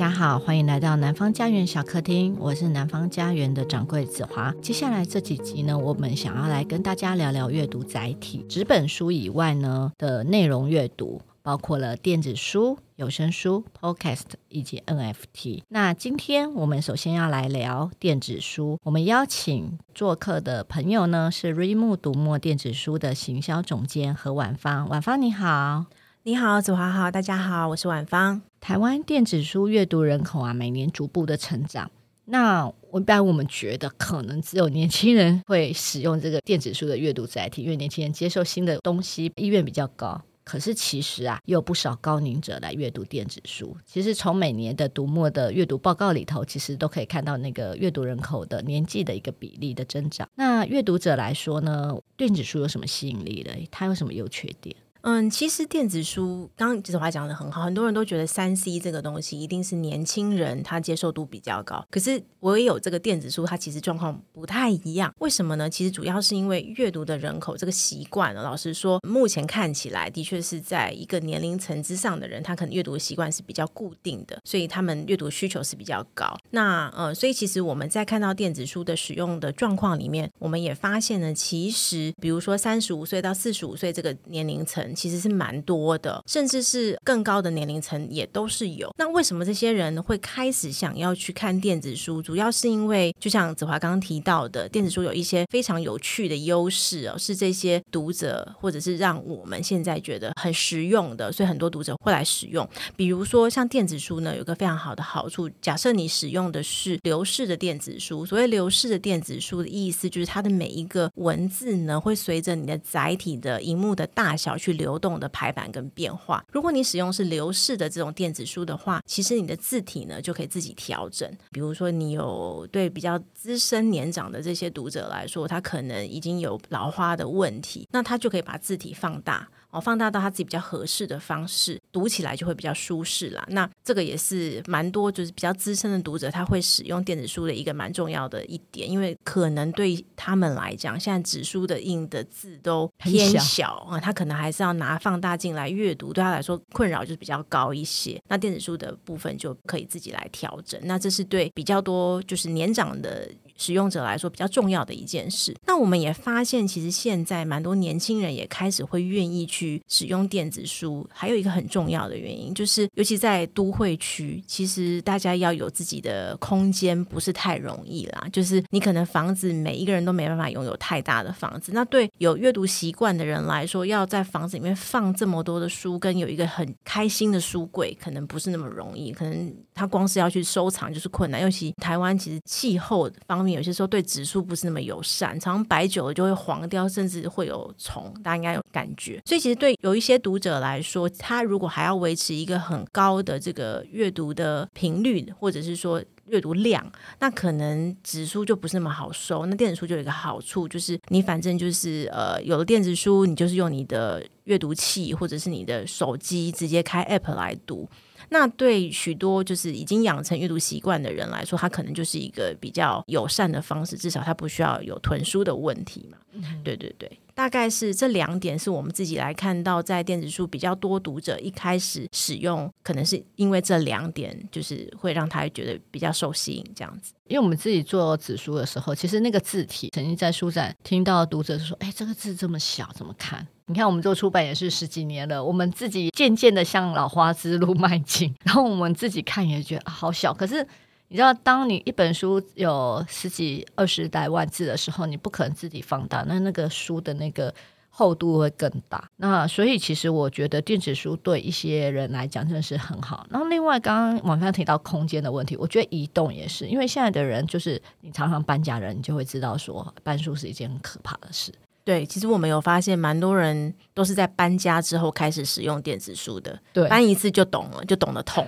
大家好，欢迎来到南方家园小客厅，我是南方家园的掌柜子华。接下来这几集呢，我们想要来跟大家聊聊阅读载体，纸本书以外呢的内容阅读，包括了电子书、有声书、Podcast 以及 NFT。那今天我们首先要来聊电子书，我们邀请做客的朋友呢是瑞木读墨电子书的行销总监何婉芳。婉芳你好。你好，子华好，大家好，我是婉芳。台湾电子书阅读人口啊，每年逐步的成长。那一般我们觉得，可能只有年轻人会使用这个电子书的阅读载体，因为年轻人接受新的东西意愿比较高。可是其实啊，有不少高龄者来阅读电子书。其实从每年的读墨的阅读报告里头，其实都可以看到那个阅读人口的年纪的一个比例的增长。那阅读者来说呢，电子书有什么吸引力呢？它有什么优缺点？嗯，其实电子书刚刚子华讲的很好，很多人都觉得三 C 这个东西一定是年轻人他接受度比较高。可是我也有这个电子书，它其实状况不太一样。为什么呢？其实主要是因为阅读的人口这个习惯了。老实说，目前看起来的确是在一个年龄层之上的人，他可能阅读的习惯是比较固定的，所以他们阅读需求是比较高。那呃，所以其实我们在看到电子书的使用的状况里面，我们也发现呢，其实比如说三十五岁到四十五岁这个年龄层。其实是蛮多的，甚至是更高的年龄层也都是有。那为什么这些人会开始想要去看电子书？主要是因为，就像子华刚刚提到的，电子书有一些非常有趣的优势哦，是这些读者或者是让我们现在觉得很实用的，所以很多读者会来使用。比如说，像电子书呢，有个非常好的好处，假设你使用的是流式的电子书，所谓流式的电子书的意思，就是它的每一个文字呢，会随着你的载体的荧幕的大小去。流动的排版跟变化。如果你使用是流式的这种电子书的话，其实你的字体呢就可以自己调整。比如说，你有对比较资深年长的这些读者来说，他可能已经有老花的问题，那他就可以把字体放大。哦，放大到他自己比较合适的方式，读起来就会比较舒适啦。那这个也是蛮多，就是比较资深的读者他会使用电子书的一个蛮重要的一点，因为可能对他们来讲，现在纸书的印的字都偏小啊，他可能还是要拿放大镜来阅读，对他来说困扰就是比较高一些。那电子书的部分就可以自己来调整，那这是对比较多就是年长的。使用者来说比较重要的一件事，那我们也发现，其实现在蛮多年轻人也开始会愿意去使用电子书。还有一个很重要的原因，就是尤其在都会区，其实大家要有自己的空间不是太容易啦。就是你可能房子每一个人都没办法拥有太大的房子，那对有阅读习惯的人来说，要在房子里面放这么多的书，跟有一个很开心的书柜，可能不是那么容易。可能他光是要去收藏就是困难，尤其台湾其实气候方面。有些时候对植株不是那么友善，常常摆久了就会黄掉，甚至会有虫，大家应该有感觉。所以其实对有一些读者来说，他如果还要维持一个很高的这个阅读的频率，或者是说阅读量，那可能纸书就不是那么好收。那电子书就有一个好处，就是你反正就是呃有了电子书，你就是用你的阅读器或者是你的手机直接开 App 来读。那对许多就是已经养成阅读习惯的人来说，他可能就是一个比较友善的方式，至少他不需要有囤书的问题嘛。嗯、对对对。大概是这两点是我们自己来看到，在电子书比较多读者一开始使用，可能是因为这两点，就是会让他觉得比较受吸引这样子。因为我们自己做纸书的时候，其实那个字体，曾经在书展听到读者说：“哎，这个字这么小，怎么看？”你看，我们做出版也是十几年了，我们自己渐渐的向老花之路迈进，然后我们自己看也觉得、啊、好小，可是。你知道，当你一本书有十几、二十来万字的时候，你不可能自己放大，那那个书的那个厚度会更大。那所以，其实我觉得电子书对一些人来讲真的是很好。然后，另外刚刚网上提到空间的问题，我觉得移动也是，因为现在的人就是你常常搬家人，你就会知道说搬书是一件很可怕的事。对，其实我们有发现，蛮多人都是在搬家之后开始使用电子书的。对，搬一次就懂了，就懂得痛。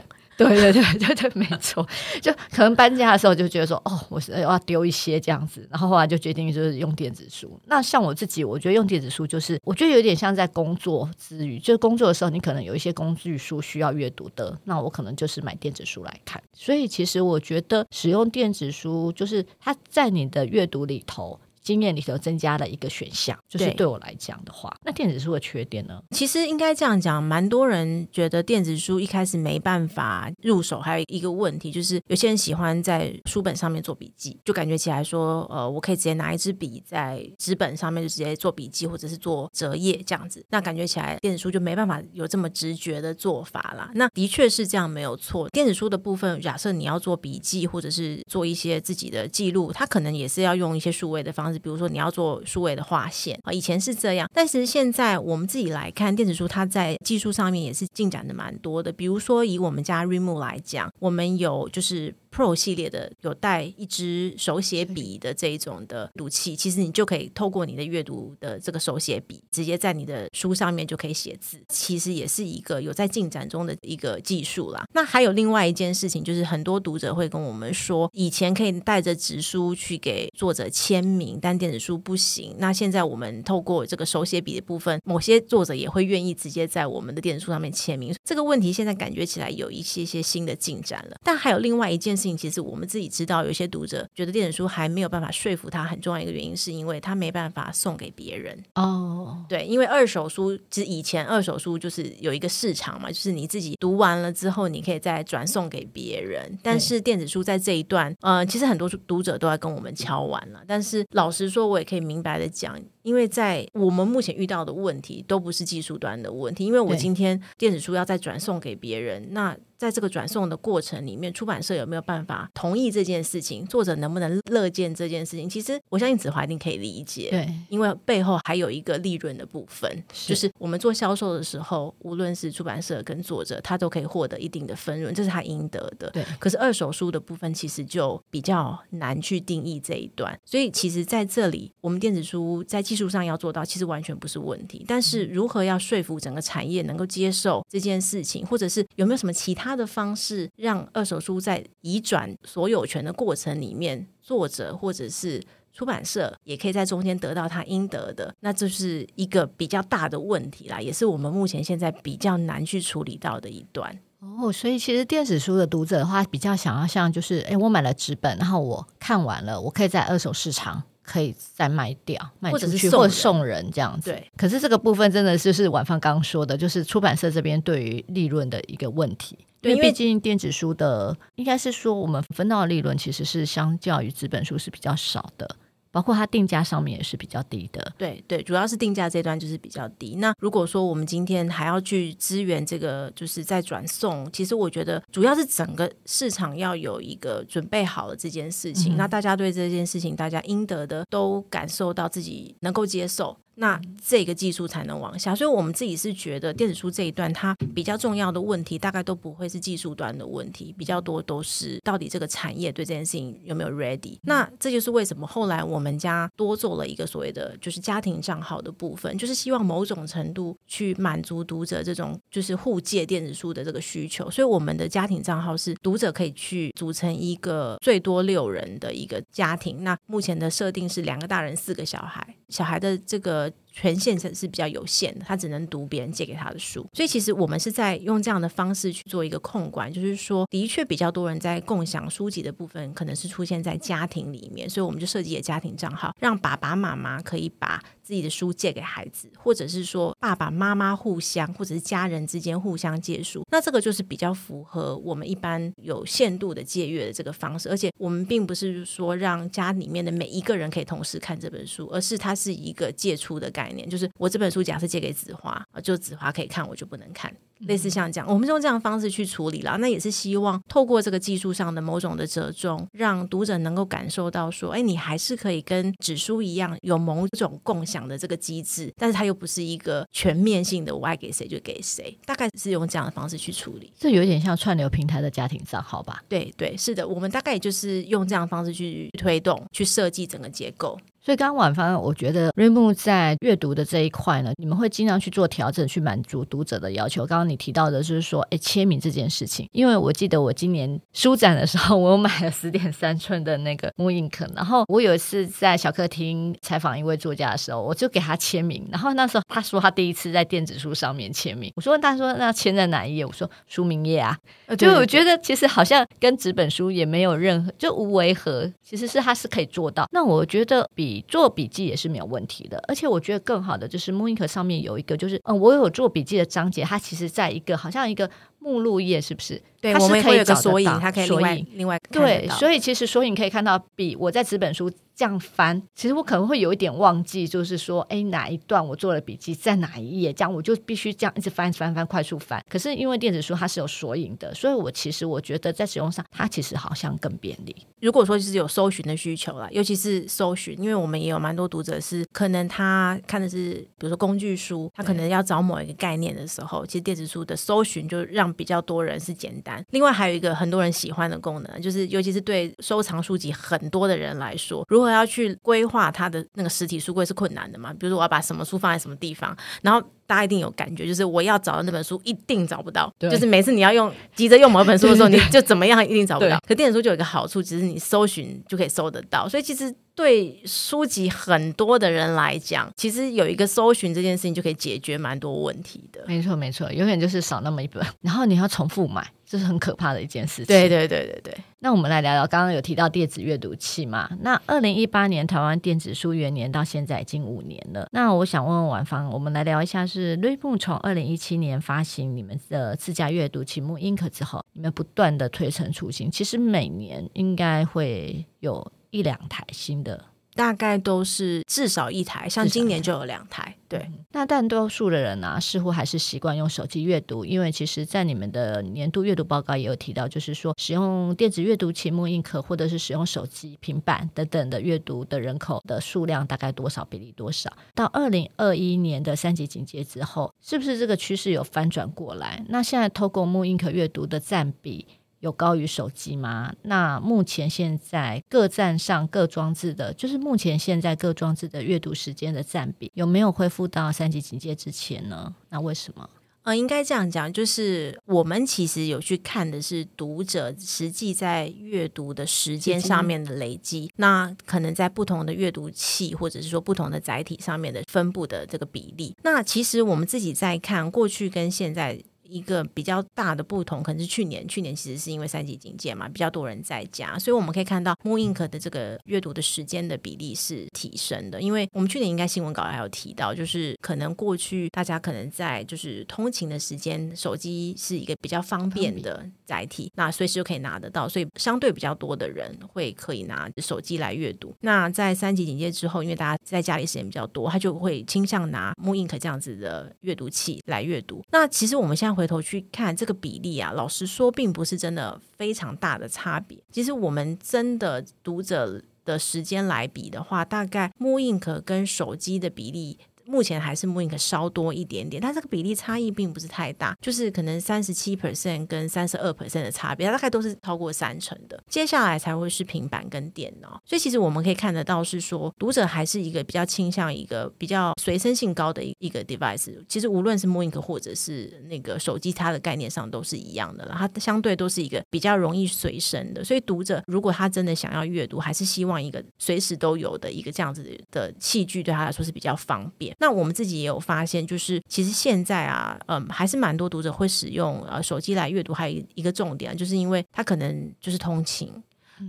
对对对对对，没错，就可能搬家的时候就觉得说，哦，我是要丢一些这样子，然后后来就决定就是用电子书。那像我自己，我觉得用电子书就是，我觉得有点像在工作之余，就是工作的时候，你可能有一些工具书需要阅读的，那我可能就是买电子书来看。所以其实我觉得使用电子书，就是它在你的阅读里头。经验里头增加了一个选项。就是对我来讲的话，那电子书的缺点呢？其实应该这样讲，蛮多人觉得电子书一开始没办法入手，还有一个问题就是有些人喜欢在书本上面做笔记，就感觉起来说，呃，我可以直接拿一支笔在纸本上面就直接做笔记，或者是做折页这样子，那感觉起来电子书就没办法有这么直觉的做法啦。那的确是这样，没有错。电子书的部分，假设你要做笔记或者是做一些自己的记录，它可能也是要用一些数位的方式，比如说你要做数位的划线啊，以前是这样，但是现在我们自己来看电子书，它在技术上面也是进展的蛮多的。比如说以我们家 Remo 来讲，我们有就是。Pro 系列的有带一支手写笔的这一种的读器，其实你就可以透过你的阅读的这个手写笔，直接在你的书上面就可以写字。其实也是一个有在进展中的一个技术啦。那还有另外一件事情，就是很多读者会跟我们说，以前可以带着纸书去给作者签名，但电子书不行。那现在我们透过这个手写笔的部分，某些作者也会愿意直接在我们的电子书上面签名。这个问题现在感觉起来有一些些新的进展了。但还有另外一件事。其实我们自己知道，有些读者觉得电子书还没有办法说服他，很重要一个原因是因为他没办法送给别人哦。Oh. 对，因为二手书其实以前二手书就是有一个市场嘛，就是你自己读完了之后，你可以再转送给别人。但是电子书在这一段，呃，其实很多读者都在跟我们敲完了。但是老实说，我也可以明白的讲，因为在我们目前遇到的问题都不是技术端的问题，因为我今天电子书要再转送给别人，那。在这个转送的过程里面，出版社有没有办法同意这件事情？作者能不能乐见这件事情？其实我相信子华一定可以理解，对，因为背后还有一个利润的部分，是就是我们做销售的时候，无论是出版社跟作者，他都可以获得一定的分润，这是他应得的。对，可是二手书的部分其实就比较难去定义这一段，所以其实在这里，我们电子书在技术上要做到，其实完全不是问题。但是如何要说服整个产业能够接受这件事情，或者是有没有什么其他？的方式让二手书在移转所有权的过程里面，作者或者是出版社也可以在中间得到他应得的，那这是一个比较大的问题啦，也是我们目前现在比较难去处理到的一段。哦，所以其实电子书的读者的话，比较想要像就是，哎，我买了纸本，然后我看完了，我可以在二手市场。可以再卖掉，卖出去或者送人这样子。对，可是这个部分真的就是晚芳刚刚说的，就是出版社这边对于利润的一个问题。对，因为毕竟电子书的应该是说，我们分到的利润其实是相较于纸本书是比较少的。包括它定价上面也是比较低的，对对，主要是定价这段就是比较低。那如果说我们今天还要去支援这个，就是在转送，其实我觉得主要是整个市场要有一个准备好了这件事情。嗯、那大家对这件事情，大家应得的都感受到自己能够接受。那这个技术才能往下，所以我们自己是觉得电子书这一段它比较重要的问题，大概都不会是技术端的问题，比较多都是到底这个产业对这件事情有没有 ready。那这就是为什么后来我们家多做了一个所谓的就是家庭账号的部分，就是希望某种程度去满足读者这种就是互借电子书的这个需求。所以我们的家庭账号是读者可以去组成一个最多六人的一个家庭。那目前的设定是两个大人四个小孩，小孩的这个。权限是是比较有限的，他只能读别人借给他的书，所以其实我们是在用这样的方式去做一个控管，就是说，的确比较多人在共享书籍的部分，可能是出现在家庭里面，所以我们就设计了家庭账号，让爸爸妈妈可以把自己的书借给孩子，或者是说爸爸妈妈互相，或者是家人之间互相借书，那这个就是比较符合我们一般有限度的借阅的这个方式，而且我们并不是说让家里面的每一个人可以同时看这本书，而是它是一个借出的概念。就是，我这本书假设借给子华，就子华可以看，我就不能看。类似像这样，我们是用这样的方式去处理了。那也是希望透过这个技术上的某种的折中，让读者能够感受到说，哎，你还是可以跟纸书一样有某种共享的这个机制，但是它又不是一个全面性的，我爱给谁就给谁。大概是用这样的方式去处理。这有点像串流平台的家庭账号吧？对对，是的，我们大概也就是用这样的方式去推动、去设计整个结构。所以刚刚宛芳，我觉得 Readmoo 在阅读的这一块呢，你们会经常去做调整，去满足读者的要求。刚刚你提到的就是说，哎，签名这件事情，因为我记得我今年书展的时候，我有买了十点三寸的那个 Moon Ink，然后我有一次在小客厅采访一位作家的时候，我就给他签名，然后那时候他说他第一次在电子书上面签名，我说他说那签在哪一页？我说书名页啊，就我觉得其实好像跟纸本书也没有任何就无违和，其实是他是可以做到。那我觉得比做笔记也是没有问题的。而且我觉得更好的就是 mooInk 上面有一个，就是嗯，我有做笔记的章节，它其实在一个好像一个。目录页是不是？对，我们会有个索引，它可以另外另外对，所以其实索引可以看到，比我在纸本书这样翻，其实我可能会有一点忘记，就是说，哎，哪一段我做了笔记，在哪一页，这样我就必须这样一直翻翻翻，快速翻。可是因为电子书它是有索引的，所以我其实我觉得在使用上，它其实好像更便利。如果说就是有搜寻的需求啦，尤其是搜寻，因为我们也有蛮多读者是可能他看的是，比如说工具书，他可能要找某一个概念的时候，其实电子书的搜寻就让。比较多人是简单，另外还有一个很多人喜欢的功能，就是尤其是对收藏书籍很多的人来说，如何要去规划他的那个实体书柜是困难的嘛？比如说我要把什么书放在什么地方，然后大家一定有感觉，就是我要找的那本书一定找不到，就是每次你要用急着用某一本书的时候，你 就怎么样一定找不到。可电子书就有一个好处，其实你搜寻就可以搜得到，所以其实。对书籍很多的人来讲，其实有一个搜寻这件事情就可以解决蛮多问题的。没错，没错，永远就是少那么一本，然后你要重复买，这是很可怕的一件事情。对，对，对，对，对。那我们来聊聊，刚刚有提到电子阅读器嘛？那二零一八年台湾电子书元年到现在已经五年了。那我想问问婉芳，我们来聊一下，是瑞木从二零一七年发行你们的自家阅读器 mooInk 之后，你们不断的推陈出新，其实每年应该会有。一两台新的，大概都是至少一台，像今年就有两台。对，嗯、那大多数的人呢、啊，似乎还是习惯用手机阅读，因为其实，在你们的年度阅读报告也有提到，就是说使用电子阅读器 mooInk 或者是使用手机、平板等等的阅读的人口的数量大概多少比例多少？到二零二一年的三级警戒之后，是不是这个趋势有翻转过来？那现在透过 mooInk 阅读的占比，有高于手机吗？那目前现在各站上各装置的，就是目前现在各装置的阅读时间的占比，有没有恢复到三级警戒之前呢？那为什么？呃，应该这样讲，就是我们其实有去看的是读者实际在阅读的时间上面的累积，那可能在不同的阅读器或者是说不同的载体上面的分布的这个比例。那其实我们自己在看过去跟现在。一个比较大的不同，可能是去年，去年其实是因为三级警戒嘛，比较多人在家，所以我们可以看到 Moon Ink 的这个阅读的时间的比例是提升的。因为我们去年应该新闻稿还有提到，就是可能过去大家可能在就是通勤的时间，手机是一个比较方便的载体，那随时就可以拿得到，所以相对比较多的人会可以拿手机来阅读。那在三级警戒之后，因为大家在家里时间比较多，他就会倾向拿 Moon Ink 这样子的阅读器来阅读。那其实我们现在会。回头去看这个比例啊，老实说，并不是真的非常大的差别。其实我们真的读者的时间来比的话，大概 mooInk 跟手机的比例。目前还是 mooInk 稍多一点点，但这个比例差异并不是太大，就是可能三十七 percent 跟三十二 percent 的差别，它大概都是超过三成的。接下来才会是平板跟电脑，所以其实我们可以看得到是说，读者还是一个比较倾向一个比较随身性高的一个 device。其实无论是 mooInk 或者是那个手机，它的概念上都是一样的了，它相对都是一个比较容易随身的。所以读者如果他真的想要阅读，还是希望一个随时都有的一个这样子的器具，对他来说是比较方便。那我们自己也有发现，就是其实现在啊，嗯，还是蛮多读者会使用呃手机来阅读。还有一个重点，就是因为他可能就是通勤，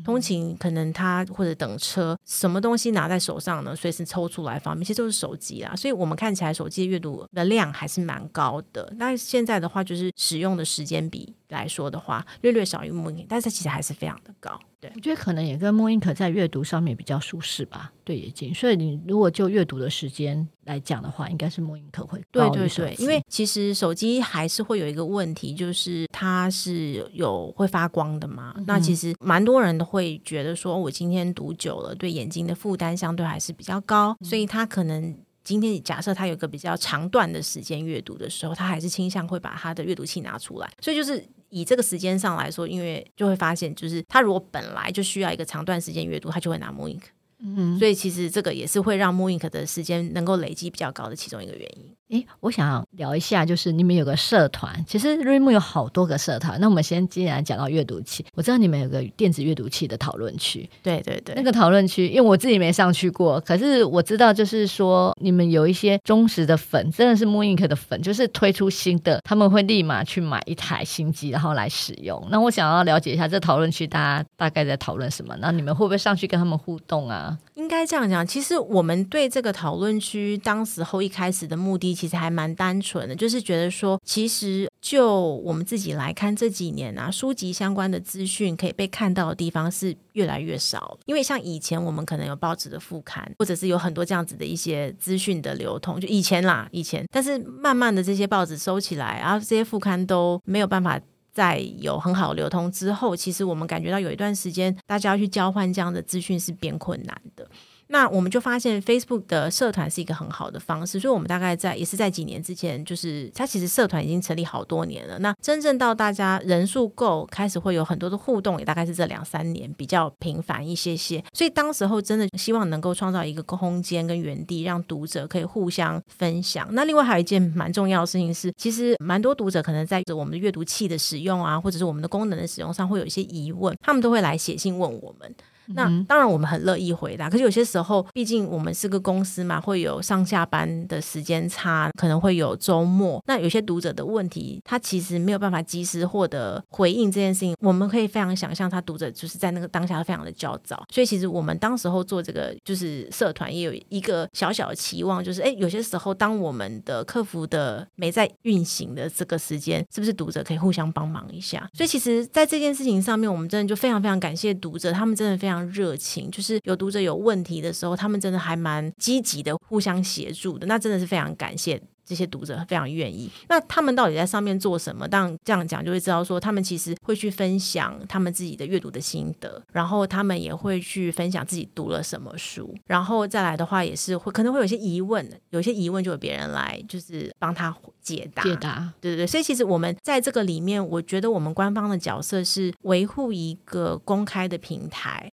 通勤可能他或者等车，什么东西拿在手上呢？随时抽出来方便，其实都是手机啊。所以我们看起来手机阅读的量还是蛮高的。那现在的话，就是使用的时间比来说的话，略略少于 mooInk，但是其实还是非常的高。对，我觉得可能也跟 mooInk 在阅读上面比较舒适吧，对眼睛。所以你如果就阅读的时间来讲的话，应该是 mooInk 会。对对对，因为其实手机还是会有一个问题，就是它是有会发光的嘛。嗯、那其实蛮多人都会觉得说，我今天读久了，对眼睛的负担相对还是比较高，嗯、所以他可能今天假设他有个比较长段的时间阅读的时候，他还是倾向会把他的阅读器拿出来。所以就是。以这个时间上来说，因为就会发现，就是他如果本来就需要一个长段时间阅读，他就会拿 mooInk。嗯，所以其实这个也是会让 mooInk 的时间能够累积比较高的其中一个原因。诶，我想聊一下，就是你们有个社团，其实瑞木有好多个社团。那我们先既然讲到阅读器，我知道你们有个电子阅读器的讨论区。对对对，那个讨论区，因为我自己没上去过，可是我知道，就是说你们有一些忠实的粉，真的是 mooInk 的粉，就是推出新的，他们会立马去买一台新机，然后来使用。那我想要了解一下，这讨论区大家大概在讨论什么？那你们会不会上去跟他们互动啊？应该这样讲，其实我们对这个讨论区当时候一开始的目的其实还蛮单纯的，就是觉得说，其实就我们自己来看这几年啊，书籍相关的资讯可以被看到的地方是越来越少。因为像以前我们可能有报纸的副刊，或者是有很多这样子的一些资讯的流通，就以前啦，以前。但是慢慢的这些报纸收起来，然后这些副刊都没有办法。在有很好流通之后，其实我们感觉到有一段时间，大家要去交换这样的资讯是变困难的。那我们就发现 Facebook 的社团是一个很好的方式，所以我们大概在也是在几年之前，就是它其实社团已经成立好多年了。那真正到大家人数够，开始会有很多的互动，也大概是这两三年比较频繁一些些。所以当时候真的希望能够创造一个空间跟园地，让读者可以互相分享。那另外还有一件蛮重要的事情是，其实蛮多读者可能在我们的阅读器的使用啊，或者是我们的功能的使用上会有一些疑问，他们都会来写信问我们。那当然，我们很乐意回答。可是有些时候，毕竟我们是个公司嘛，会有上下班的时间差，可能会有周末。那有些读者的问题，他其实没有办法及时获得回应这件事情，我们可以非常想象，他读者就是在那个当下非常的焦躁。所以其实我们当时候做这个就是社团，也有一个小小的期望，就是诶，有些时候当我们的客服的没在运行的这个时间，是不是读者可以互相帮忙一下？所以其实，在这件事情上面，我们真的就非常非常感谢读者，他们真的非常。非常热情，就是有读者有问题的时候，他们真的还蛮积极的，互相协助的。那真的是非常感谢这些读者，非常愿意。那他们到底在上面做什么？当然这样讲就会知道，说他们其实会去分享他们自己的阅读的心得，然后他们也会去分享自己读了什么书，然后再来的话也是会可能会有些疑问，有些疑问就有别人来就是帮他解答。解答，对对对。所以其实我们在这个里面，我觉得我们官方的角色是维护一个公开的平台。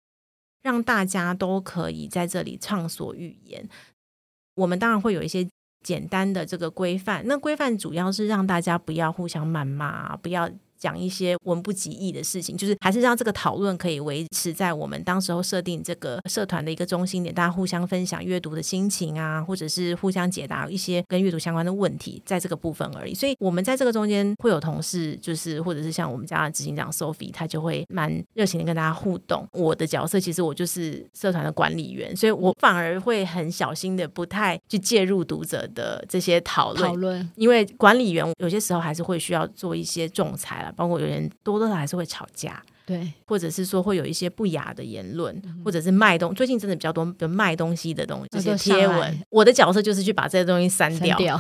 让大家都可以在这里畅所欲言。我们当然会有一些简单的这个规范，那规范主要是让大家不要互相谩骂，不要。讲一些文不及义的事情，就是还是让这个讨论可以维持在我们当时候设定这个社团的一个中心点，大家互相分享阅读的心情啊，或者是互相解答一些跟阅读相关的问题，在这个部分而已。所以，我们在这个中间会有同事，就是或者是像我们家的执行长 Sophie，他就会蛮热情的跟大家互动。我的角色其实我就是社团的管理员，所以我反而会很小心的，不太去介入读者的这些讨论，讨论，因为管理员有些时候还是会需要做一些仲裁了。包括有人多多少还是会吵架，对，或者是说会有一些不雅的言论，嗯、或者是卖东，最近真的比较多，比如卖东西的东西，这些贴文。我的角色就是去把这些东西删掉。掉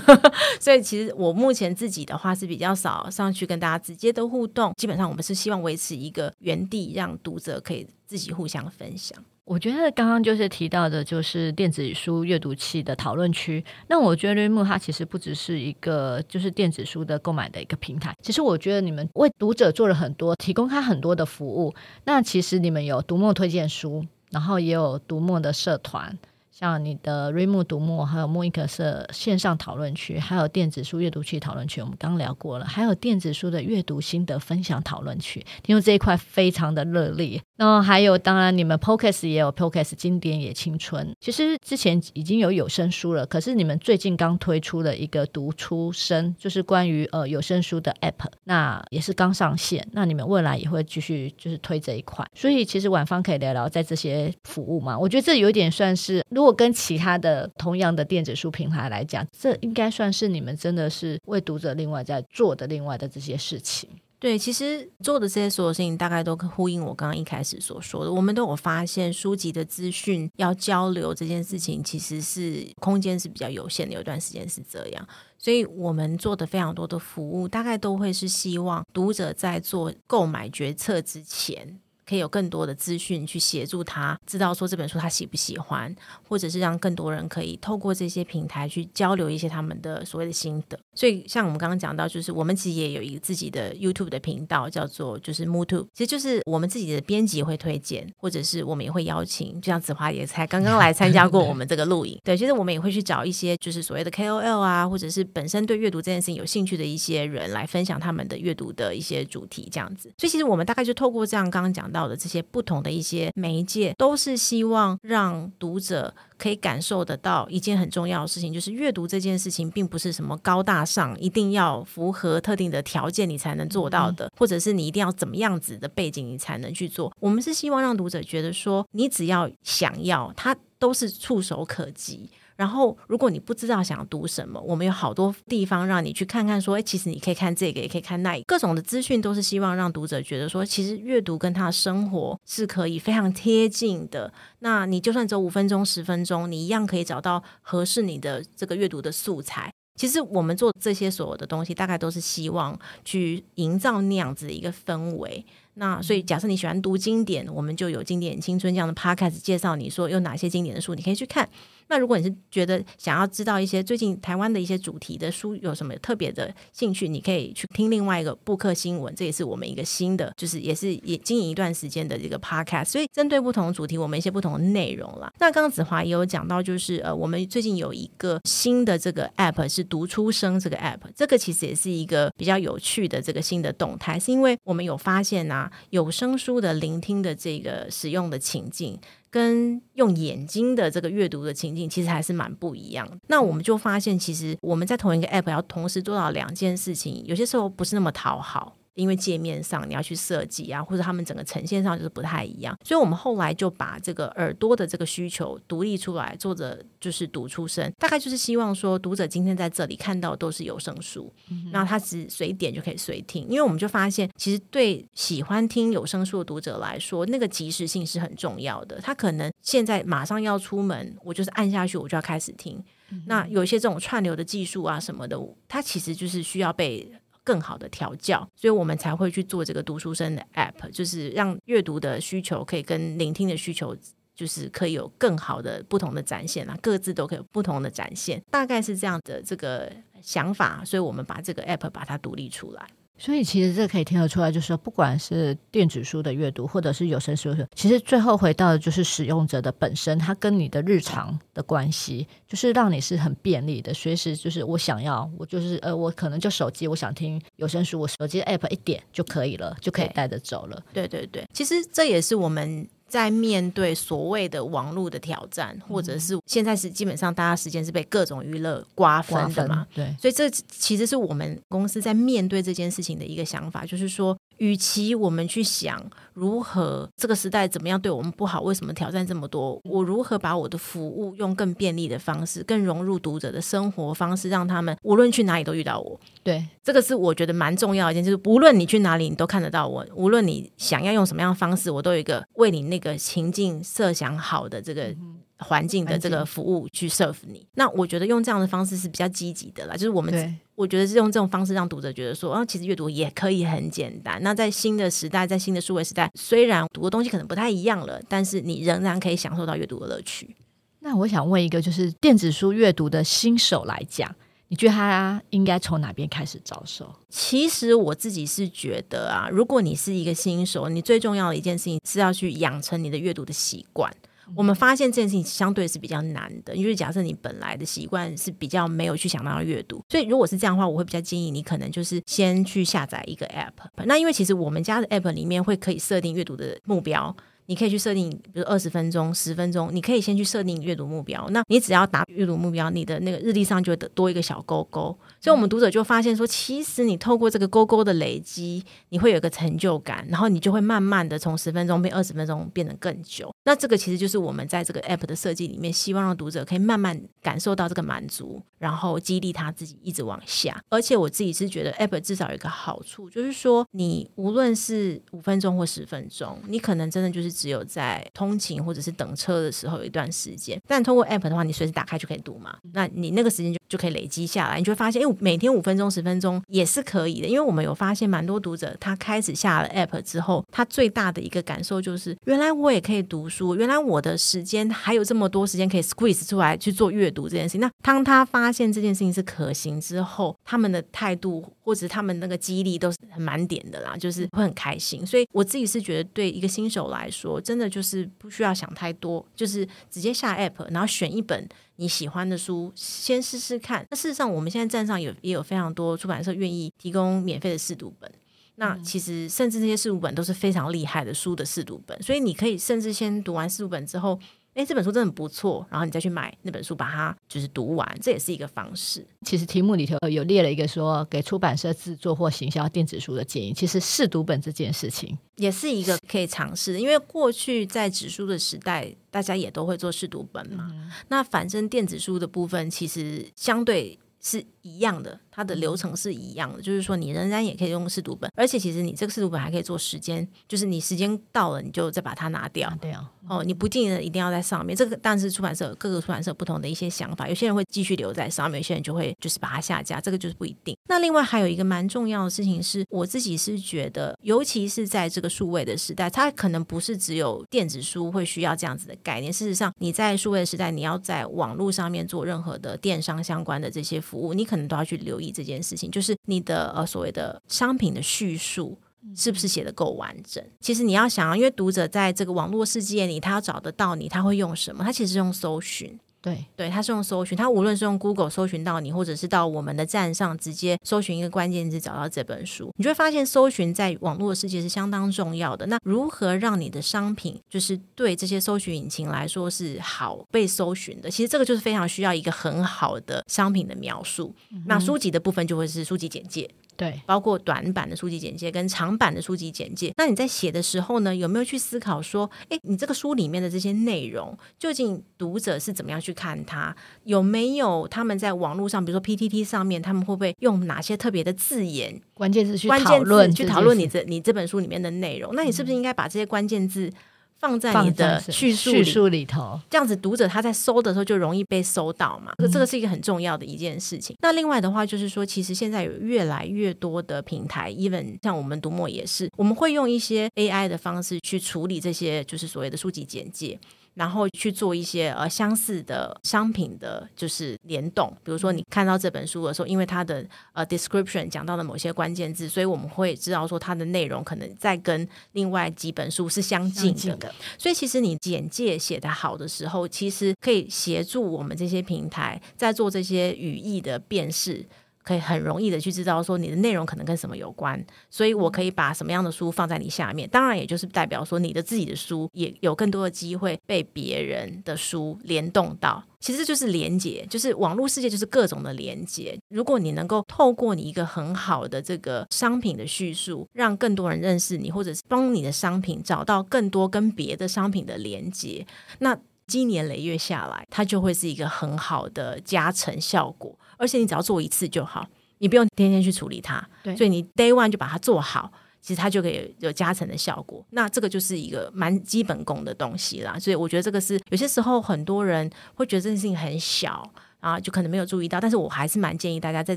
所以其实我目前自己的话是比较少上去跟大家直接的互动，基本上我们是希望维持一个原地，让读者可以自己互相分享。我觉得刚刚就是提到的，就是电子书阅读器的讨论区。那我觉得 r e m o 它其实不只是一个就是电子书的购买的一个平台，其实我觉得你们为读者做了很多，提供他很多的服务。那其实你们有读墨推荐书，然后也有读墨的社团。像你的 r e m o 读墨，还有 MooInk 社线上讨论区，还有电子书阅读器讨论区，我们刚聊过了，还有电子书的阅读心得分享讨论区，因为这一块非常的热烈。然后还有，当然你们 Podcast 也有 Podcast 经典也青春。其实之前已经有有声书了，可是你们最近刚推出了一个读出声，就是关于呃有声书的 App，那也是刚上线。那你们未来也会继续就是推这一块。所以其实晚方可以聊聊在这些服务嘛？我觉得这有点算是如果。跟其他的同样的电子书平台来讲，这应该算是你们真的是为读者另外在做的另外的这些事情。对，其实做的这些所有事情，大概都呼应我刚刚一开始所说的。我们都有发现，书籍的资讯要交流这件事情，其实是空间是比较有限的。有一段时间是这样，所以我们做的非常多的服务，大概都会是希望读者在做购买决策之前。可以有更多的资讯去协助他，知道说这本书他喜不喜欢，或者是让更多人可以透过这些平台去交流一些他们的所谓的心得。所以，像我们刚刚讲到，就是我们其实也有一个自己的 YouTube 的频道，叫做就是 MooTube，其实就是我们自己的编辑会推荐，或者是我们也会邀请，就像子华也才刚刚来参加过我们这个录影。对，其实我们也会去找一些就是所谓的 KOL 啊，或者是本身对阅读这件事情有兴趣的一些人来分享他们的阅读的一些主题，这样子。所以，其实我们大概就透过这样刚刚讲到。到的这些不同的一些媒介，都是希望让读者可以感受得到一件很重要的事情，就是阅读这件事情并不是什么高大上，一定要符合特定的条件你才能做到的，或者是你一定要怎么样子的背景你才能去做。我们是希望让读者觉得说，你只要想要，它都是触手可及。然后，如果你不知道想读什么，我们有好多地方让你去看看。说，哎，其实你可以看这个，也可以看那，各种的资讯都是希望让读者觉得说，其实阅读跟他的生活是可以非常贴近的。那你就算走五分钟、十分钟，你一样可以找到合适你的这个阅读的素材。其实我们做这些所有的东西，大概都是希望去营造那样子的一个氛围。那所以，假设你喜欢读经典，我们就有经典青春这样的 podcast 介绍你说有哪些经典的书，你可以去看。那如果你是觉得想要知道一些最近台湾的一些主题的书有什么特别的兴趣，你可以去听另外一个布克新闻，这也是我们一个新的，就是也是也经营一段时间的这个 podcast。所以针对不同主题，我们一些不同的内容啦。那刚刚子华也有讲到，就是呃，我们最近有一个新的这个 app 是读出生这个 app，这个其实也是一个比较有趣的这个新的动态，是因为我们有发现啊，有声书的聆听的这个使用的情境。跟用眼睛的这个阅读的情境，其实还是蛮不一样。那我们就发现，其实我们在同一个 app 要同时做到两件事情，有些时候不是那么讨好。因为界面上你要去设计啊，或者他们整个呈现上就是不太一样，所以我们后来就把这个耳朵的这个需求独立出来，作者就是读出声，大概就是希望说读者今天在这里看到都是有声书，那、嗯、他只随点就可以随听。因为我们就发现，其实对喜欢听有声书的读者来说，那个及时性是很重要的。他可能现在马上要出门，我就是按下去，我就要开始听。嗯、那有一些这种串流的技术啊什么的，它其实就是需要被。更好的调教，所以我们才会去做这个读书声的 app，就是让阅读的需求可以跟聆听的需求，就是可以有更好的不同的展现啊，各自都可以有不同的展现，大概是这样的这个想法，所以我们把这个 app 把它独立出来。所以其实这可以听得出来，就是说，不管是电子书的阅读，或者是有声书的，其实最后回到的就是使用者的本身，它跟你的日常的关系，就是让你是很便利的，随时就是我想要，我就是呃，我可能就手机，我想听有声书，我手机 app 一点就可以了，就可以带着走了。对对对，其实这也是我们。在面对所谓的网络的挑战，或者是现在是基本上大家时间是被各种娱乐瓜分的嘛，对，所以这其实是我们公司在面对这件事情的一个想法，就是说。与其我们去想如何这个时代怎么样对我们不好，为什么挑战这么多？我如何把我的服务用更便利的方式，更融入读者的生活方式，让他们无论去哪里都遇到我。对，这个是我觉得蛮重要的一件，就是无论你去哪里，你都看得到我。无论你想要用什么样的方式，我都有一个为你那个情境设想好的这个。环境的这个服务去 serve 你，那我觉得用这样的方式是比较积极的啦。就是我们，我觉得是用这种方式让读者觉得说，啊，其实阅读也可以很简单。那在新的时代，在新的数位时代，虽然读的东西可能不太一样了，但是你仍然可以享受到阅读的乐趣。那我想问一个，就是电子书阅读的新手来讲，你觉得他应该从哪边开始着手？其实我自己是觉得啊，如果你是一个新手，你最重要的一件事情是要去养成你的阅读的习惯。我们发现这件事情相对是比较难的，因为假设你本来的习惯是比较没有去想到要阅读，所以如果是这样的话，我会比较建议你可能就是先去下载一个 App。那因为其实我们家的 App 里面会可以设定阅读的目标。你可以去设定，比如二十分钟、十分钟，你可以先去设定阅读目标。那你只要达阅读目标，你的那个日历上就会多一个小勾勾。所以，我们读者就发现说，其实你透过这个勾勾的累积，你会有一个成就感，然后你就会慢慢的从十分钟变二十分钟，变得更久。那这个其实就是我们在这个 app 的设计里面，希望让读者可以慢慢感受到这个满足，然后激励他自己一直往下。而且我自己是觉得 app 至少有一个好处，就是说你无论是五分钟或十分钟，你可能真的就是。只有在通勤或者是等车的时候有一段时间，但通过 App 的话，你随时打开就可以读嘛。那你那个时间就就可以累积下来，你就会发现，哎，每天五分钟、十分钟也是可以的。因为我们有发现，蛮多读者他开始下了 App 之后，他最大的一个感受就是，原来我也可以读书，原来我的时间还有这么多时间可以 squeeze 出来去做阅读这件事情。那当他发现这件事情是可行之后，他们的态度或者他们那个激励都是很满点的啦，就是会很开心。所以我自己是觉得，对一个新手来说。我真的就是不需要想太多，就是直接下 app，然后选一本你喜欢的书，先试试看。那事实上，我们现在站上有也有非常多出版社愿意提供免费的试读本。那其实甚至这些试读本都是非常厉害的书的试读本，所以你可以甚至先读完试读本之后。哎，这本书真的很不错，然后你再去买那本书，把它就是读完，这也是一个方式。其实题目里头有列了一个说，给出版社制作或行销电子书的建议。其实试读本这件事情也是一个可以尝试的，因为过去在纸书的时代，大家也都会做试读本嘛。嗯、那反正电子书的部分其实相对是一样的。它的流程是一样的，就是说你仍然也可以用试读本，而且其实你这个试读本还可以做时间，就是你时间到了你就再把它拿掉。对啊，哦，你不见得一定要在上面。这个但是出版社各个出版社不同的一些想法，有些人会继续留在上面，有些人就会就是把它下架，这个就是不一定。那另外还有一个蛮重要的事情是，我自己是觉得，尤其是在这个数位的时代，它可能不是只有电子书会需要这样子的概念。事实上，你在数位的时代，你要在网络上面做任何的电商相关的这些服务，你可能都要去留意这件事情，就是。你的呃所谓的商品的叙述是不是写的够完整？其实你要想，因为读者在这个网络世界里，他要找得到你，他会用什么？他其实用搜寻。对对，它是用搜寻，它无论是用 Google 搜寻到你，或者是到我们的站上直接搜寻一个关键字找到这本书，你就会发现搜寻在网络世界是相当重要的。那如何让你的商品就是对这些搜寻引擎来说是好被搜寻的？其实这个就是非常需要一个很好的商品的描述。那书籍的部分就会是书籍简介。对，包括短版的书籍简介跟长版的书籍简介。那你在写的时候呢，有没有去思考说，诶，你这个书里面的这些内容，究竟读者是怎么样去看它？有没有他们在网络上，比如说 PTT 上面，他们会不会用哪些特别的字眼、关键字去讨论，去讨论你这你这本书里面的内容？那你是不是应该把这些关键字？放在你的叙述叙述里头，这样子读者他在搜的时候就容易被搜到嘛。这个这个是一个很重要的一件事情。那另外的话就是说，其实现在有越来越多的平台，even 像我们读墨也是，我们会用一些 AI 的方式去处理这些，就是所谓的书籍简介。然后去做一些呃相似的商品的，就是联动。比如说你看到这本书的时候，因为它的呃 description 讲到的某些关键字，所以我们会知道说它的内容可能在跟另外几本书是相近的。近的。所以其实你简介写得好的时候，其实可以协助我们这些平台在做这些语义的辨识。可以很容易的去知道说你的内容可能跟什么有关，所以我可以把什么样的书放在你下面。当然，也就是代表说你的自己的书也有更多的机会被别人的书联动到。其实就是连接，就是网络世界就是各种的连接。如果你能够透过你一个很好的这个商品的叙述，让更多人认识你，或者是帮你的商品找到更多跟别的商品的连接，那积年累月下来，它就会是一个很好的加成效果。而且你只要做一次就好，你不用天天去处理它。对，所以你 day one 就把它做好，其实它就可以有加成的效果。那这个就是一个蛮基本功的东西啦。所以我觉得这个是有些时候很多人会觉得这件事情很小啊，就可能没有注意到。但是我还是蛮建议大家在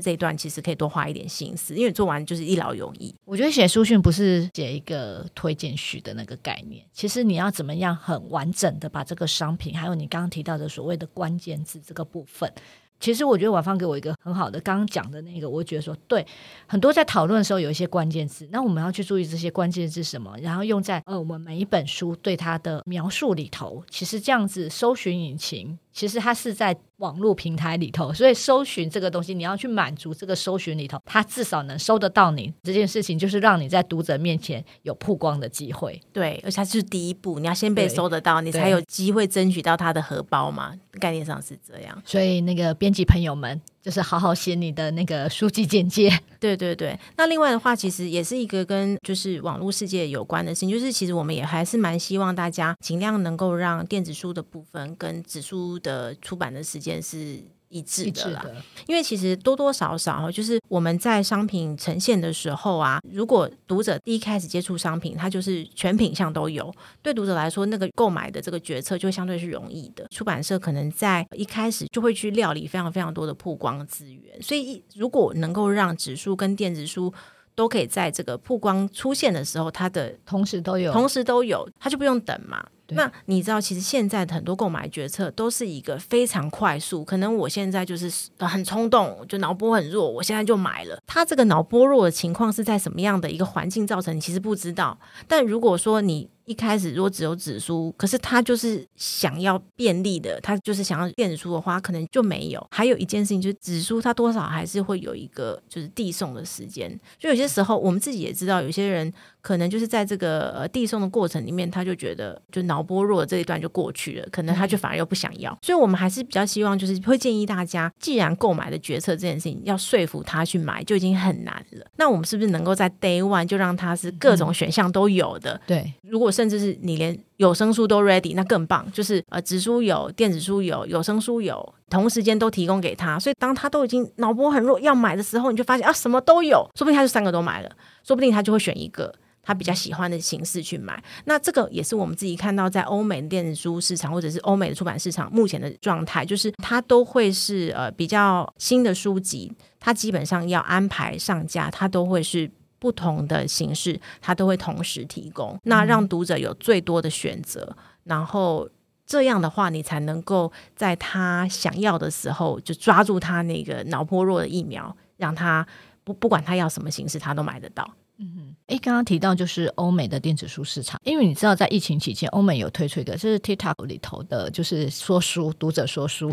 这一段其实可以多花一点心思，因为做完就是一劳永逸。我觉得写书讯不是写一个推荐序的那个概念，其实你要怎么样很完整的把这个商品，还有你刚刚提到的所谓的关键字这个部分。其实我觉得婉芳给我一个很好的刚刚讲的那个，我觉得说对，很多在讨论的时候有一些关键字，那我们要去注意这些关键字是什么，然后用在呃我们每一本书对它的描述里头。其实这样子搜寻引擎。其实它是在网络平台里头，所以搜寻这个东西，你要去满足这个搜寻里头，它至少能搜得到你这件事情，就是让你在读者面前有曝光的机会。对，而且它是第一步，你要先被搜得到，你才有机会争取到他的荷包嘛。概念上是这样。所以那个编辑朋友们。就是好好写你的那个书籍简介，对对对。那另外的话，其实也是一个跟就是网络世界有关的事情，就是其实我们也还是蛮希望大家尽量能够让电子书的部分跟纸书的出版的时间是。一致的啦，因为其实多多少少就是我们在商品呈现的时候啊，如果读者第一开始接触商品，它就是全品项都有，对读者来说，那个购买的这个决策就相对是容易的。出版社可能在一开始就会去料理非常非常多的曝光资源，所以如果能够让指数跟电子书都可以在这个曝光出现的时候，它的同时都有，同时都有，它就不用等嘛。那你知道，其实现在的很多购买决策都是一个非常快速，可能我现在就是很冲动，就脑波很弱，我现在就买了。他这个脑波弱的情况是在什么样的一个环境造成？你其实不知道。但如果说你一开始如果只有指书，可是他就是想要便利的，他就是想要电子书的话，可能就没有。还有一件事情就是指书，它多少还是会有一个就是递送的时间。就有些时候我们自己也知道，有些人可能就是在这个呃递送的过程里面，他就觉得就脑波弱这一段就过去了，可能他就反而又不想要。所以我们还是比较希望，就是会建议大家，既然购买的决策这件事情要说服他去买，就已经很难了。那我们是不是能够在 day one 就让他是各种选项都有的？嗯、对，如果甚至是你连有声书都 ready，那更棒。就是呃，纸书有，电子书有，有声书有，同时间都提供给他。所以当他都已经脑波很弱要买的时候，你就发现啊，什么都有，说不定他就三个都买了，说不定他就会选一个他比较喜欢的形式去买。那这个也是我们自己看到在欧美的电子书市场或者是欧美的出版市场目前的状态，就是它都会是呃比较新的书籍，它基本上要安排上架，它都会是。不同的形式，它都会同时提供，那让读者有最多的选择，嗯、然后这样的话，你才能够在他想要的时候就抓住他那个脑波弱的疫苗，让他不不管他要什么形式，他都买得到。嗯哼，诶，刚刚提到就是欧美的电子书市场，因为你知道在疫情期间，欧美有推出一个，就是 TikTok 里头的，就是说书读者说书。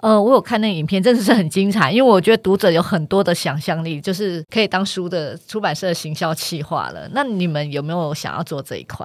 呃，我有看那影片，真的是很精彩，因为我觉得读者有很多的想象力，就是可以当书的出版社的行销企划了。那你们有没有想要做这一块？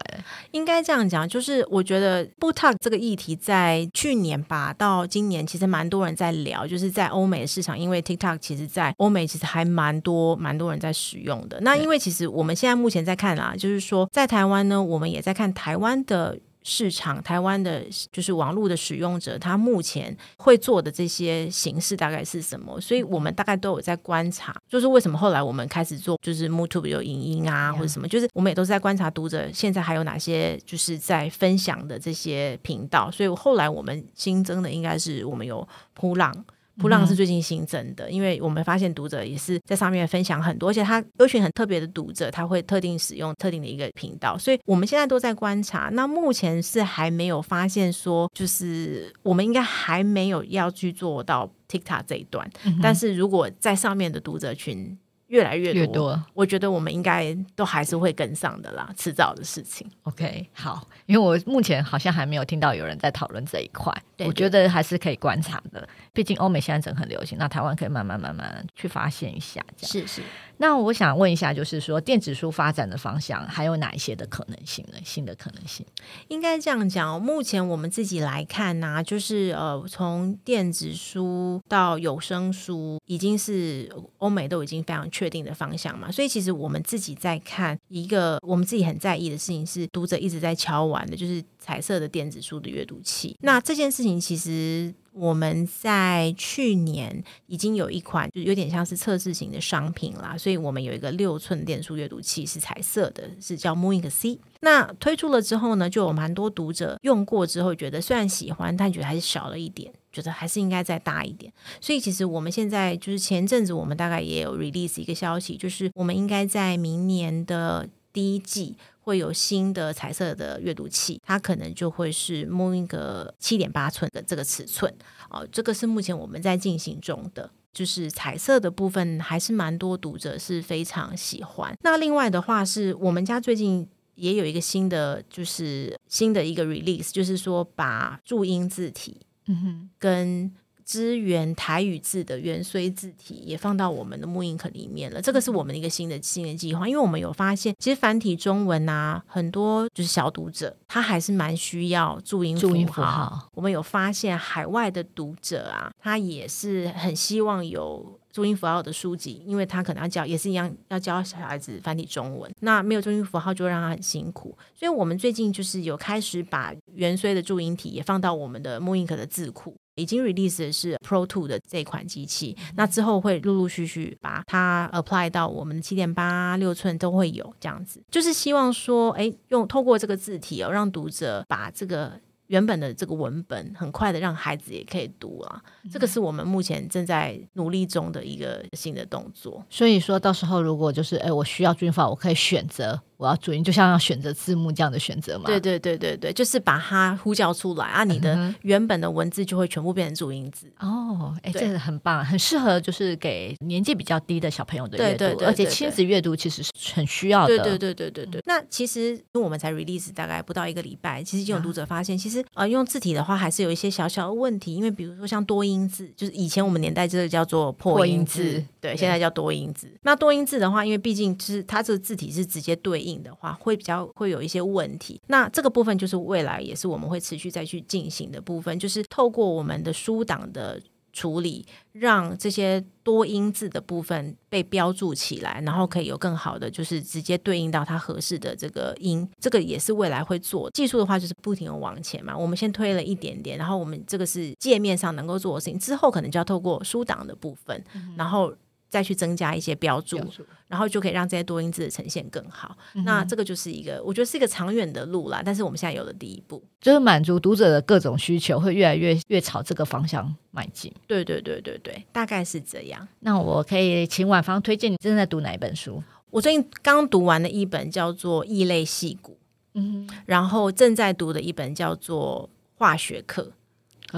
应该这样讲，就是我觉得 BookTok 这个议题在去年吧到今年，其实蛮多人在聊，就是在欧美的市场，因为 TikTok 其实在欧美其实还蛮多蛮多人在使用的。那因为其实我们现在目前在看啊，就是说在台湾呢，我们也在看台湾的。市场台湾的就是网络的使用者，他目前会做的这些形式大概是什么？所以我们大概都有在观察，就是为什么后来我们开始做，就是 YouTube 有影音啊，或者什么，就是我们也都是在观察读者现在还有哪些就是在分享的这些频道。所以后来我们新增的应该是我们有扑浪。噗浪是最近新增的，因为我们发现读者也是在上面分享很多，而且他有群很特别的读者，他会特定使用特定的一个频道，所以我们现在都在观察。那目前是还没有发现说，就是我们应该还没有要去做到 TikTok 这一段，嗯、但是如果在上面的读者群。越来越多，越多，我觉得我们应该都还是会跟上的啦，迟早的事情。OK，好，因为我目前好像还没有听到有人在讨论这一块，对对，我觉得还是可以观察的。毕竟欧美现在整很流行，那台湾可以慢慢慢慢去发现一下。这样是是。那我想问一下，就是说电子书发展的方向还有哪一些的可能性呢？新的可能性？应该这样讲，目前我们自己来看呢、啊，就是呃，从电子书到有声书，已经是欧美都已经非常确。定的方向嘛，所以其实我们自己在看一个我们自己很在意的事情，是读者一直在敲完的，就是彩色的电子书的阅读器。那这件事情其实我们在去年已经有一款，就有点像是测试型的商品啦，所以我们有一个六寸电书阅读器是彩色的，是叫 mooInk C。那推出了之后呢，就有蛮多读者用过之后，觉得虽然喜欢，但觉得还是小了一点。觉得还是应该再大一点，所以其实我们现在就是前阵子我们大概也有 release 一个消息，就是我们应该在明年的第一季会有新的彩色的阅读器，它可能就会是 mooInk 七点八寸的这个尺寸哦，这个是目前我们在进行中的，就是彩色的部分还是蛮多读者是非常喜欢。那另外的话是我们家最近也有一个新的，就是新的一个 release，就是说把注音字体。嗯哼，跟支援台语字的元绥字体也放到我们的 mooInk 里面了。这个是我们的一个新的新的计划，因为我们有发现，其实繁体中文啊，很多就是小读者，他还是蛮需要注音注音符号。我们有发现海外的读者啊，他也是很希望有注音符号的书籍，因为他可能要教，也是一样要教小孩子繁体中文。那没有注音符号就让他很辛苦，所以我们最近就是有开始把元绥的注音体也放到我们的 mooInk 的字库。已经 release 的是 Pro Two 的这款机器，那之后会陆陆续续把它 apply 到我们的七点八六寸都会有这样子，就是希望说，哎，用透过这个字体哦，让读者把这个原本的这个文本很快的让孩子也可以读啊，这个是我们目前正在努力中的一个新的动作。所以说到时候如果就是哎，我需要军法，我可以选择。我要注音，就像要选择字幕这样的选择嘛。对对对对对，就是把它呼叫出来啊，你的原本的文字就会全部变成注音字。哦，哎，这个很棒，很适合就是给年纪比较低的小朋友的阅读，对对对对对，而且亲子阅读其实是很需要的。对对对对对对。那其实因为我们才 release 大概不到一个礼拜，其实已经有读者发现，啊、其实呃用字体的话还是有一些小小的问题，因为比如说像多音字，就是以前我们年代这个叫做破音字，音字对，现在叫多音字。那多音字的话，因为毕竟就是它这个字体是直接对应的话，会比较会有一些问题。那这个部分就是未来也是我们会持续再去进行的部分，就是透过我们的书档的处理，让这些多音字的部分被标注起来，然后可以有更好的就是直接对应到它合适的这个音。这个也是未来会做技术的话，就是不停的往前嘛。我们先推了一点点，然后我们这个是界面上能够做的事情，之后可能就要透过书档的部分，嗯、然后。再去增加一些标注，然后就可以让这些多音字的呈现更好。嗯、那这个就是一个，我觉得是一个长远的路啦。但是我们现在有了第一步，就是满足读者的各种需求，会越来越越朝这个方向迈进。对对对对对，大概是这样。那我可以请晚芳推荐你正在读哪一本书？我最近刚读完的一本叫做《异类戏骨》，嗯，然后正在读的一本叫做《化学课》，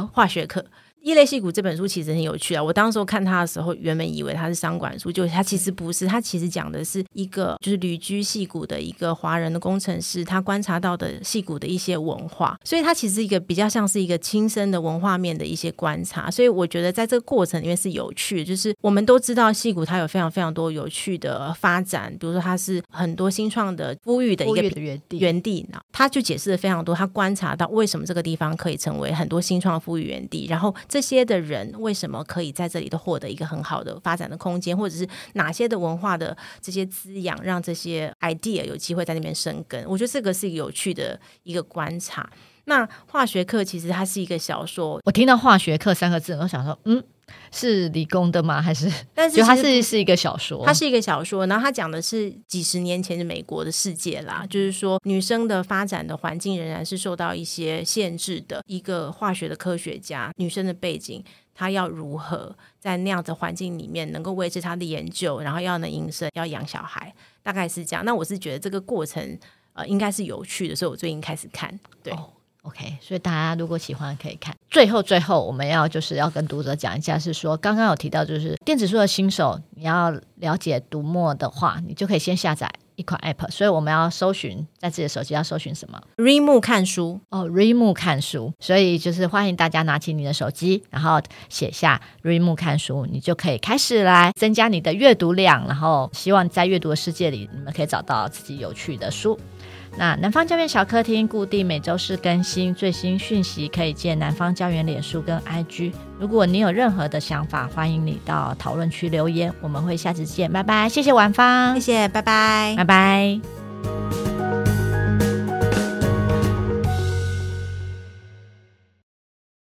哦，化学课。异类戏骨这本书其实很有趣啊！我当时候看它的时候，原本以为它是商管书，就它其实不是，它其实讲的是一个就是旅居戏谷的一个华人的工程师，他观察到的戏骨的一些文化，所以它其实一个比较像是一个亲身的文化面的一些观察。所以我觉得在这个过程里面是有趣，就是我们都知道戏骨它有非常非常多有趣的发展，比如说它是很多新创的孵育的一个原地，原地呢，他就解释了非常多，他观察到为什么这个地方可以成为很多新创孵育园地，然后。这些的人为什么可以在这里都获得一个很好的发展的空间，或者是哪些的文化的这些滋养，让这些 idea 有机会在那边生根？我觉得这个是一个有趣的一个观察。那化学课其实它是一个小说，我听到化学课三个字，我想说，嗯。是理工的吗？还是？但是 它是是一个小说，它是一个小说。然后它讲的是几十年前的美国的世界啦，就是说女生的发展的环境仍然是受到一些限制的。一个化学的科学家，女生的背景，她要如何在那样的环境里面能够维持她的研究，然后要能营生，要养小孩，大概是这样。那我是觉得这个过程呃应该是有趣的，所以我最近开始看，对。哦 OK，所以大家如果喜欢可以看。最后，最后我们要就是要跟读者讲一下，是说刚刚有提到，就是电子书的新手，你要了解读墨的话，你就可以先下载一款 App。所以我们要搜寻在自己的手机要搜寻什么？Readmoo 看书哦，Readmoo 看书。所以就是欢迎大家拿起你的手机，然后写下 Readmoo 看书，你就可以开始来增加你的阅读量。然后希望在阅读的世界里，你们可以找到自己有趣的书。那南方教员小客厅固定每周四更新最新讯息，可以见南方教园脸书跟 IG。如果你有任何的想法，欢迎你到讨论区留言，我们会下次见，拜拜，谢谢晚芳，谢谢，拜拜，拜拜。